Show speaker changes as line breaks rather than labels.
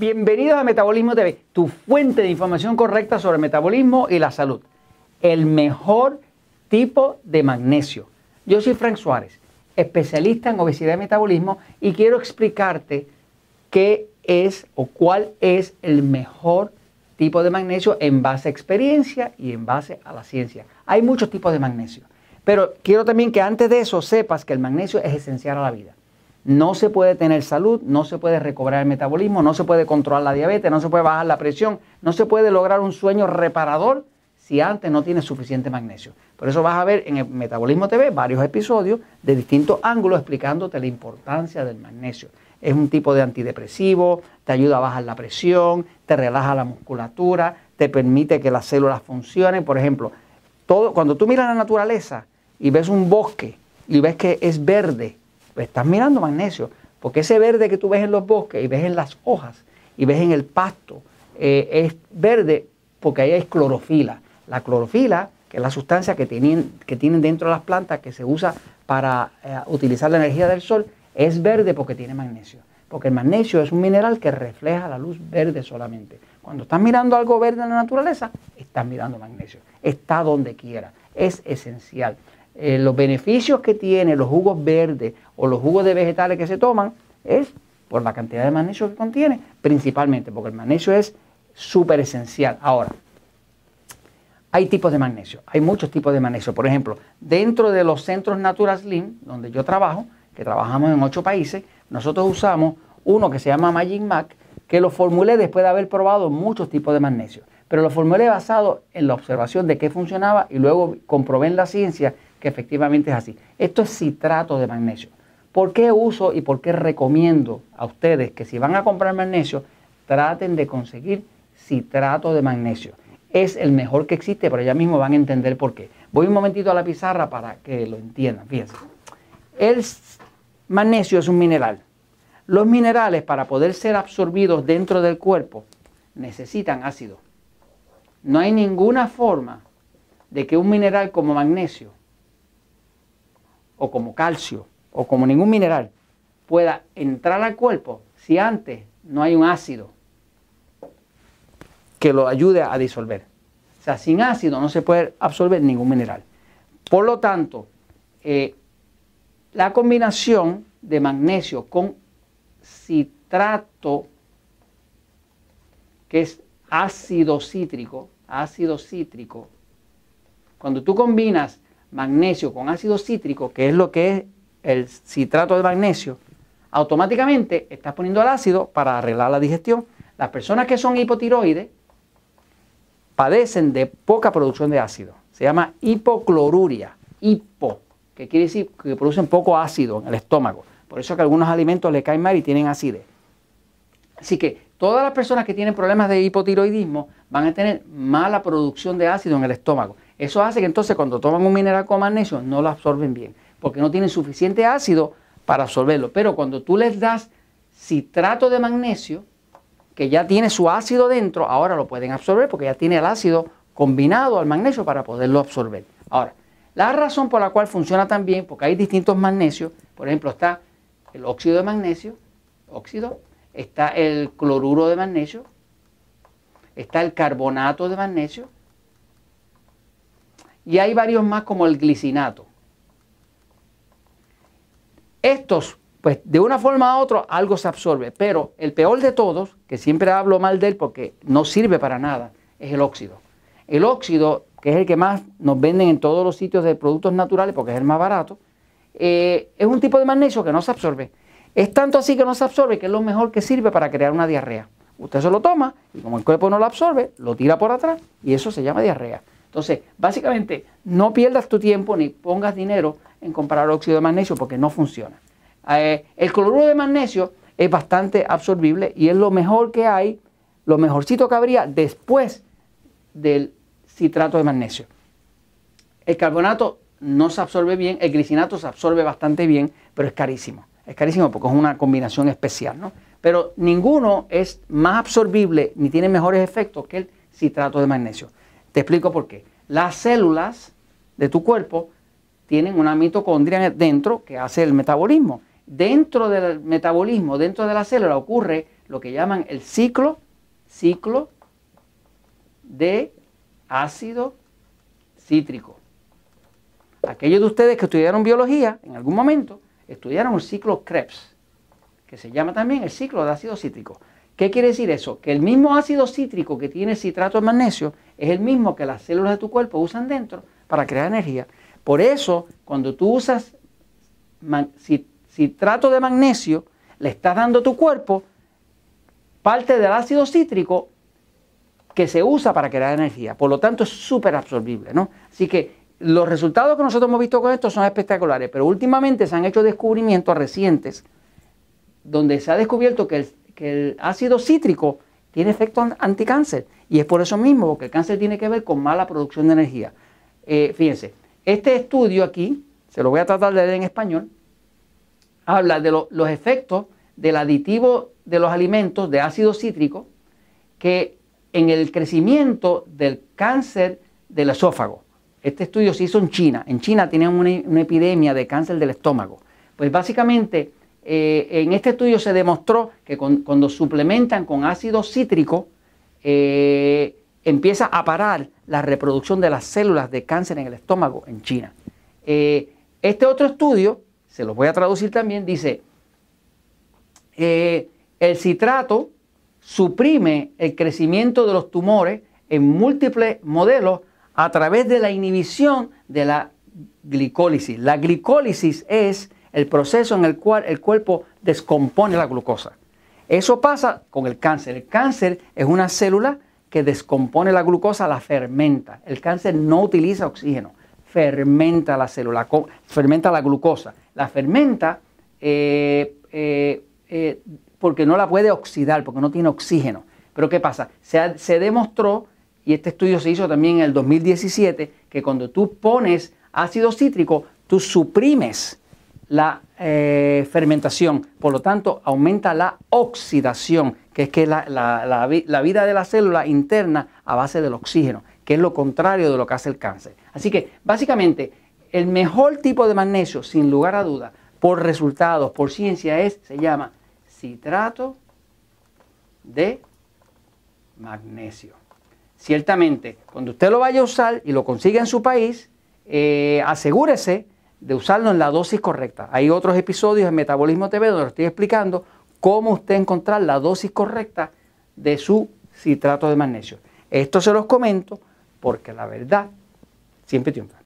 Bienvenidos a Metabolismo TV, tu fuente de información correcta sobre el metabolismo y la salud. El mejor tipo de magnesio. Yo soy Frank Suárez, especialista en obesidad y metabolismo y quiero explicarte qué es o cuál es el mejor tipo de magnesio en base a experiencia y en base a la ciencia. Hay muchos tipos de magnesio, pero quiero también que antes de eso sepas que el magnesio es esencial a la vida. No se puede tener salud, no se puede recobrar el metabolismo, no se puede controlar la diabetes, no se puede bajar la presión, no se puede lograr un sueño reparador si antes no tienes suficiente magnesio. Por eso vas a ver en el Metabolismo TV varios episodios de distintos ángulos explicándote la importancia del magnesio es un tipo de antidepresivo, te ayuda a bajar la presión, te relaja la musculatura, te permite que las células funcionen. Por ejemplo, todo, cuando tú miras la naturaleza y ves un bosque y ves que es verde, estás mirando magnesio, porque ese verde que tú ves en los bosques y ves en las hojas y ves en el pasto, eh, es verde porque ahí hay clorofila. La clorofila, que es la sustancia que tienen, que tienen dentro de las plantas que se usa para eh, utilizar la energía del sol, es verde porque tiene magnesio. Porque el magnesio es un mineral que refleja la luz verde solamente. Cuando estás mirando algo verde en la naturaleza, estás mirando magnesio. Está donde quiera. Es esencial. Eh, los beneficios que tiene los jugos verdes o los jugos de vegetales que se toman es por la cantidad de magnesio que contiene, principalmente, porque el magnesio es súper esencial. Ahora, hay tipos de magnesio, hay muchos tipos de magnesio. Por ejemplo, dentro de los centros Natural Slim, donde yo trabajo, que trabajamos en ocho países, nosotros usamos uno que se llama Magic Mac, que lo formulé después de haber probado muchos tipos de magnesio. Pero lo formulé basado en la observación de qué funcionaba y luego comprobé en la ciencia que efectivamente es así. Esto es citrato de magnesio. ¿Por qué uso y por qué recomiendo a ustedes que si van a comprar magnesio, traten de conseguir citrato de magnesio? Es el mejor que existe, pero ya mismo van a entender por qué. Voy un momentito a la pizarra para que lo entiendan. Fíjense. El magnesio es un mineral. Los minerales para poder ser absorbidos dentro del cuerpo necesitan ácido. No hay ninguna forma de que un mineral como magnesio o como calcio o como ningún mineral pueda entrar al cuerpo si antes no hay un ácido que lo ayude a disolver. O sea, sin ácido no se puede absorber ningún mineral. Por lo tanto, eh, la combinación de magnesio con citrato, que es ácido cítrico, ácido cítrico, cuando tú combinas magnesio con ácido cítrico, que es lo que es el citrato de magnesio, automáticamente estás poniendo el ácido para arreglar la digestión. Las personas que son hipotiroides padecen de poca producción de ácido. Se llama hipocloruria. Hipo que quiere decir que producen poco ácido en el estómago. Por eso que algunos alimentos le caen mal y tienen acidez. Así que todas las personas que tienen problemas de hipotiroidismo van a tener mala producción de ácido en el estómago. Eso hace que entonces cuando toman un mineral como magnesio no lo absorben bien, porque no tienen suficiente ácido para absorberlo. Pero cuando tú les das citrato de magnesio, que ya tiene su ácido dentro, ahora lo pueden absorber porque ya tiene el ácido combinado al magnesio para poderlo absorber. Ahora, la razón por la cual funciona tan bien, porque hay distintos magnesios, por ejemplo, está el óxido de magnesio, óxido, está el cloruro de magnesio, está el carbonato de magnesio, y hay varios más como el glicinato. Estos, pues de una forma u otra, algo se absorbe, pero el peor de todos, que siempre hablo mal de él porque no sirve para nada, es el óxido. El óxido que es el que más nos venden en todos los sitios de productos naturales porque es el más barato, eh, es un tipo de magnesio que no se absorbe. Es tanto así que no se absorbe que es lo mejor que sirve para crear una diarrea. Usted se lo toma y como el cuerpo no lo absorbe, lo tira por atrás y eso se llama diarrea. Entonces, básicamente, no pierdas tu tiempo ni pongas dinero en comprar óxido de magnesio porque no funciona. Eh, el cloruro de magnesio es bastante absorbible y es lo mejor que hay, lo mejorcito que habría después del citrato de magnesio. El carbonato no se absorbe bien, el glicinato se absorbe bastante bien, pero es carísimo. Es carísimo porque es una combinación especial, ¿no? Pero ninguno es más absorbible ni tiene mejores efectos que el citrato de magnesio. Te explico por qué. Las células de tu cuerpo tienen una mitocondria dentro que hace el metabolismo. Dentro del metabolismo, dentro de la célula ocurre lo que llaman el ciclo, ciclo de ácido cítrico. Aquellos de ustedes que estudiaron biología en algún momento estudiaron el ciclo Krebs, que se llama también el ciclo de ácido cítrico. ¿Qué quiere decir eso? Que el mismo ácido cítrico que tiene citrato de magnesio es el mismo que las células de tu cuerpo usan dentro para crear energía. Por eso, cuando tú usas citrato de magnesio, le estás dando a tu cuerpo parte del ácido cítrico que se usa para crear energía. Por lo tanto, es súper absorbible. ¿no? Así que los resultados que nosotros hemos visto con esto son espectaculares, pero últimamente se han hecho descubrimientos recientes donde se ha descubierto que el, el ácido cítrico tiene efecto anticáncer. Y es por eso mismo, porque el cáncer tiene que ver con mala producción de energía. Eh, fíjense, este estudio aquí, se lo voy a tratar de leer en español, habla de los efectos del aditivo de los alimentos de ácido cítrico que en el crecimiento del cáncer del esófago. Este estudio se hizo en China. En China tenían una, epidemia de cáncer del estómago. Pues básicamente eh, en este estudio se demostró que cuando suplementan con ácido cítrico, eh, empieza a parar la reproducción de las células de cáncer en el estómago en China. Eh, este otro estudio, se los voy a traducir también, dice, el citrato suprime el crecimiento de los tumores en múltiples modelos a través de la inhibición de la glicólisis. La glicólisis es el proceso en el cual el cuerpo descompone la glucosa. Eso pasa con el cáncer. El cáncer es una célula que descompone la glucosa, la fermenta. El cáncer no utiliza oxígeno, fermenta la célula, fermenta la glucosa. La fermenta eh, eh, eh, porque no la puede oxidar, porque no tiene oxígeno. Pero ¿qué pasa? Se, se demostró, y este estudio se hizo también en el 2017, que cuando tú pones ácido cítrico, tú suprimes la eh, fermentación, por lo tanto aumenta la oxidación, que es que la, la, vida de la célula interna a base del oxígeno, que es lo contrario de lo que hace el cáncer. Así que básicamente el mejor tipo de magnesio, sin lugar a duda, por resultados, por ciencia, es, se llama citrato de magnesio. Ciertamente, cuando usted lo vaya a usar y lo consiga en su país, eh, asegúrese de usarlo en la dosis correcta. Hay otros episodios en Metabolismo TV donde estoy explicando cómo usted encontrar la dosis correcta de su citrato de magnesio. Esto se los comento porque la verdad siempre triunfa.